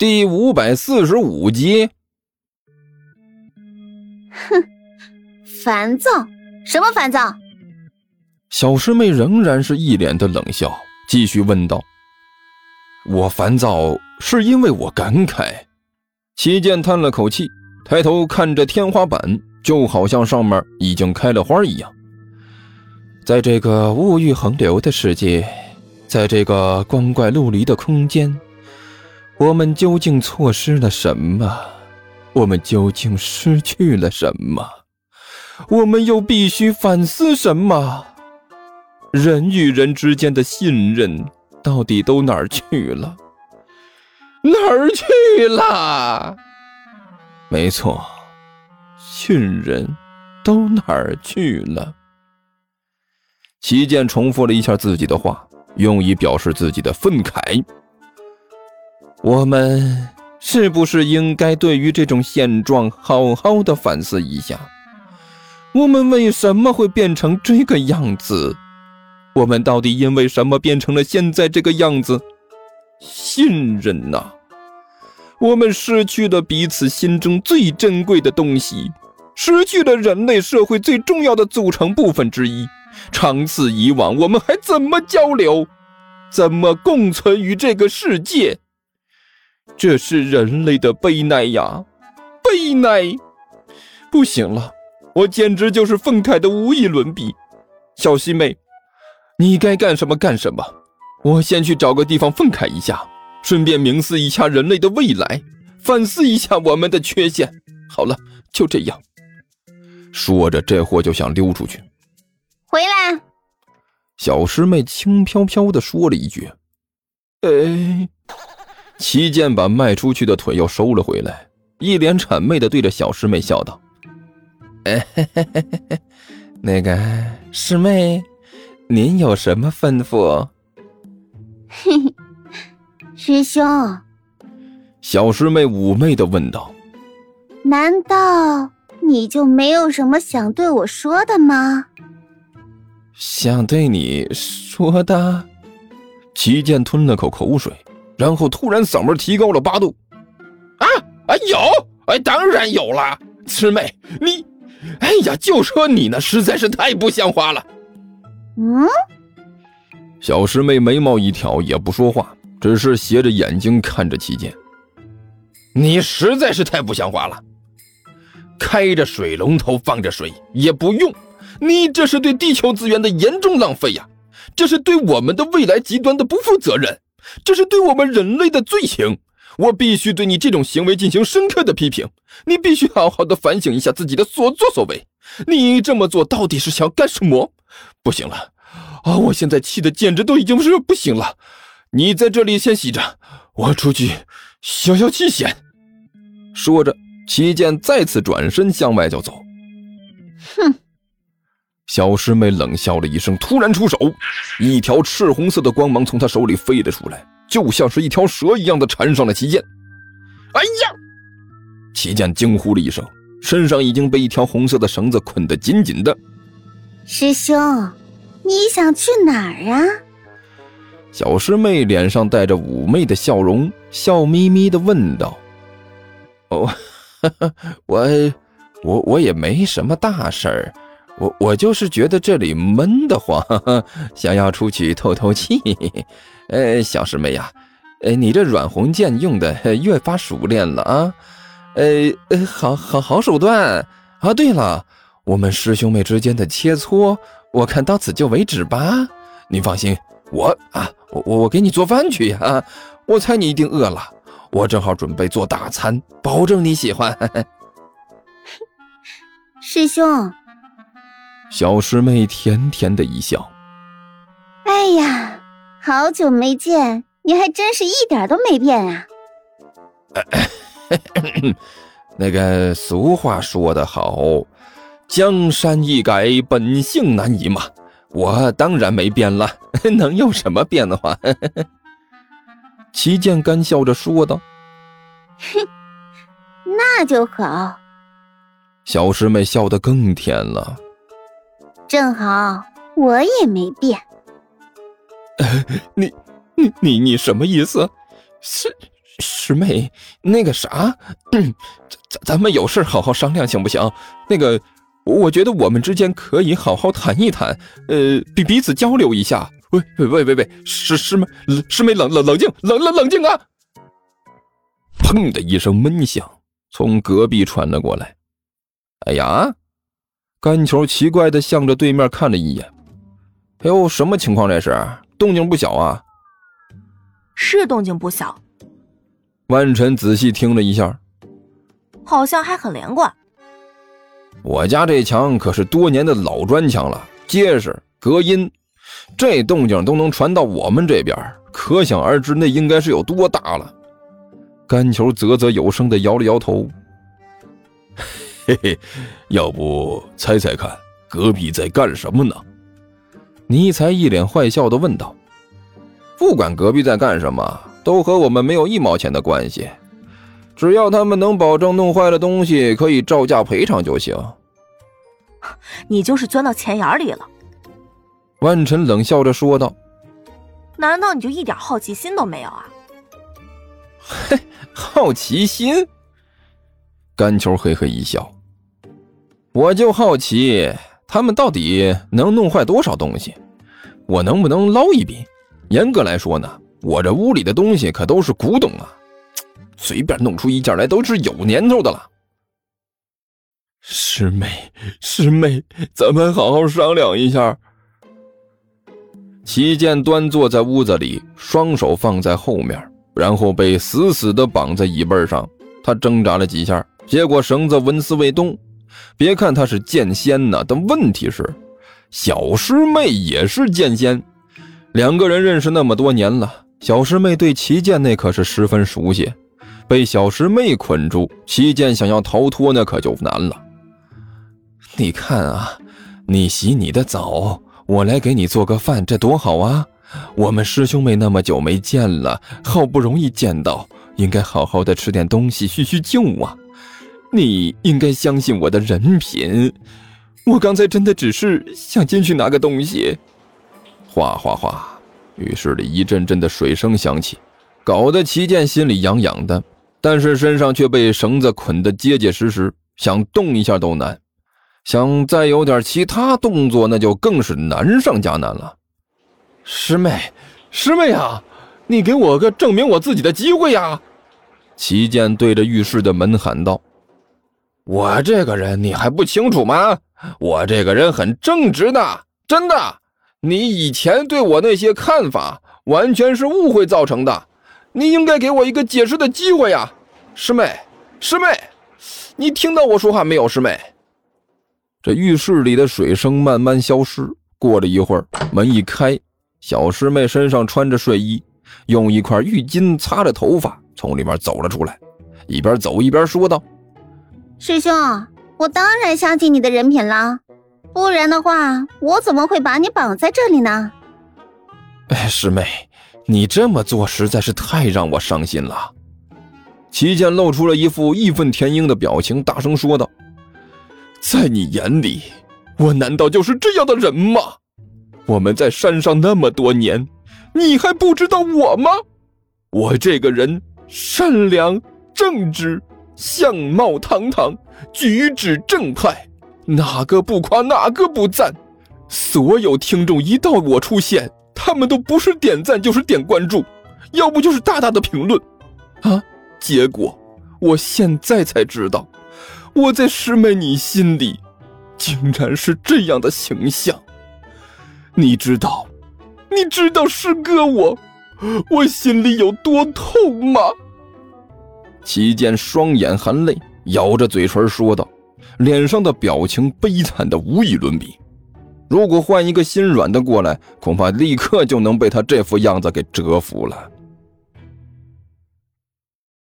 第五百四十五集。哼，烦躁？什么烦躁？小师妹仍然是一脸的冷笑，继续问道：“我烦躁是因为我感慨。”齐剑叹了口气，抬头看着天花板，就好像上面已经开了花一样。在这个物欲横流的世界，在这个光怪陆离的空间，我们究竟错失了什么？我们究竟失去了什么？我们又必须反思什么？人与人之间的信任到底都哪儿去了？哪儿去了？没错，信任都哪儿去了？齐剑重复了一下自己的话，用以表示自己的愤慨。我们是不是应该对于这种现状好好的反思一下？我们为什么会变成这个样子？我们到底因为什么变成了现在这个样子？信任呐！我们失去了彼此心中最珍贵的东西，失去了人类社会最重要的组成部分之一。长此以往，我们还怎么交流？怎么共存于这个世界？这是人类的悲哀呀！悲哀！不行了，我简直就是愤慨的无以伦比。小师妹，你该干什么干什么。我先去找个地方愤慨一下，顺便冥思一下人类的未来，反思一下我们的缺陷。好了，就这样。说着，这货就想溜出去。回来，小师妹轻飘飘的说了一句：“哎。”齐剑把迈出去的腿又收了回来，一脸谄媚的对着小师妹笑道：“哎，那个师妹，您有什么吩咐？”嘿嘿，师兄。小师妹妩媚的问道：“难道你就没有什么想对我说的吗？”想对你说的，齐剑吞了口口水，然后突然嗓门提高了八度：“啊啊有，哎当然有了，师妹你，哎呀就说你呢，实在是太不像话了。”嗯，小师妹眉毛一挑，也不说话，只是斜着眼睛看着齐剑：“你实在是太不像话了，开着水龙头放着水也不用。”你这是对地球资源的严重浪费呀！这是对我们的未来极端的不负责任，这是对我们人类的罪行。我必须对你这种行为进行深刻的批评。你必须好好的反省一下自己的所作所为。你这么做到底是想干什么？不行了，啊！我现在气的简直都已经是不行了。你在这里先洗着，我出去消消气先。说着，齐剑再次转身向外就走。哼。小师妹冷笑了一声，突然出手，一条赤红色的光芒从她手里飞了出来，就像是一条蛇一样的缠上了齐剑。哎呀！齐剑惊呼了一声，身上已经被一条红色的绳子捆得紧紧的。师兄，你想去哪儿啊？小师妹脸上带着妩媚的笑容，笑眯眯的问道：“哦，我，我，我也没什么大事儿。”我我就是觉得这里闷得慌，想要出去透透气。呃，小师妹呀，呃，你这软红剑用的越发熟练了啊。呃呃，好好好手段啊。对了，我们师兄妹之间的切磋，我看到此就为止吧。你放心，我啊，我我给你做饭去呀。我猜你一定饿了，我正好准备做大餐，保证你喜欢。师兄。小师妹甜甜的一笑，哎呀，好久没见，你还真是一点都没变啊！那个俗话说得好，江山易改，本性难移嘛。我当然没变了，能有什么变化？齐剑干笑着说道：“哼，那就好。”小师妹笑得更甜了。正好我也没变，你你你你什么意思？师师妹，那个啥，咱咱们有事好好商量，行不行？那个，我觉得我们之间可以好好谈一谈，呃，彼彼此交流一下。喂喂喂喂喂，师师妹，师妹冷冷冷静，冷冷冷静啊！砰的一声闷响从隔壁传了过来。哎呀，甘球奇怪的向着对面看了一眼。哎呦，什么情况这是？动静不小啊！是动静不小。万晨仔细听了一下，好像还很连贯。我家这墙可是多年的老砖墙了，结实，隔音。这动静都能传到我们这边，可想而知，那应该是有多大了。干球啧啧有声的摇了摇头，嘿嘿，要不猜猜看，隔壁在干什么呢？尼才一脸坏笑的问道：“不管隔壁在干什么，都和我们没有一毛钱的关系，只要他们能保证弄坏了东西可以照价赔偿就行。”你就是钻到钱眼里了。万晨冷笑着说道：“难道你就一点好奇心都没有啊？”“ 嘿，好奇心。”甘球嘿嘿一笑，“我就好奇他们到底能弄坏多少东西，我能不能捞一笔？严格来说呢，我这屋里的东西可都是古董啊，随便弄出一件来都是有年头的了。”师妹，师妹，咱们好好商量一下。齐剑端坐在屋子里，双手放在后面，然后被死死地绑在椅背上。他挣扎了几下，结果绳子纹丝未动。别看他是剑仙呢，但问题是，小师妹也是剑仙。两个人认识那么多年了，小师妹对齐剑那可是十分熟悉。被小师妹捆住，齐剑想要逃脱那可就难了。你看啊，你洗你的澡。我来给你做个饭，这多好啊！我们师兄妹那么久没见了，好不容易见到，应该好好的吃点东西叙叙旧啊！你应该相信我的人品，我刚才真的只是想进去拿个东西。哗哗哗，浴室里一阵阵的水声响起，搞得齐剑心里痒痒的，但是身上却被绳子捆得结结实实，想动一下都难。想再有点其他动作，那就更是难上加难了。师妹，师妹啊，你给我个证明我自己的机会呀！齐剑对着浴室的门喊道：“我这个人你还不清楚吗？我这个人很正直的，真的。你以前对我那些看法，完全是误会造成的。你应该给我一个解释的机会呀，师妹，师妹，你听到我说话没有，师妹？”这浴室里的水声慢慢消失。过了一会儿，门一开，小师妹身上穿着睡衣，用一块浴巾擦着头发，从里面走了出来，一边走一边说道：“师兄，我当然相信你的人品了，不然的话，我怎么会把你绑在这里呢？”哎，师妹，你这么做实在是太让我伤心了。齐剑露出了一副义愤填膺的表情，大声说道。在你眼里，我难道就是这样的人吗？我们在山上那么多年，你还不知道我吗？我这个人善良正直，相貌堂堂，举止正派，哪个不夸，哪个不赞？所有听众一到我出现，他们都不是点赞就是点关注，要不就是大大的评论，啊！结果我现在才知道。我在师妹你心里，竟然是这样的形象。你知道，你知道师哥我，我心里有多痛吗？齐剑双眼含泪，咬着嘴唇说道，脸上的表情悲惨的无与伦比。如果换一个心软的过来，恐怕立刻就能被他这副样子给折服了。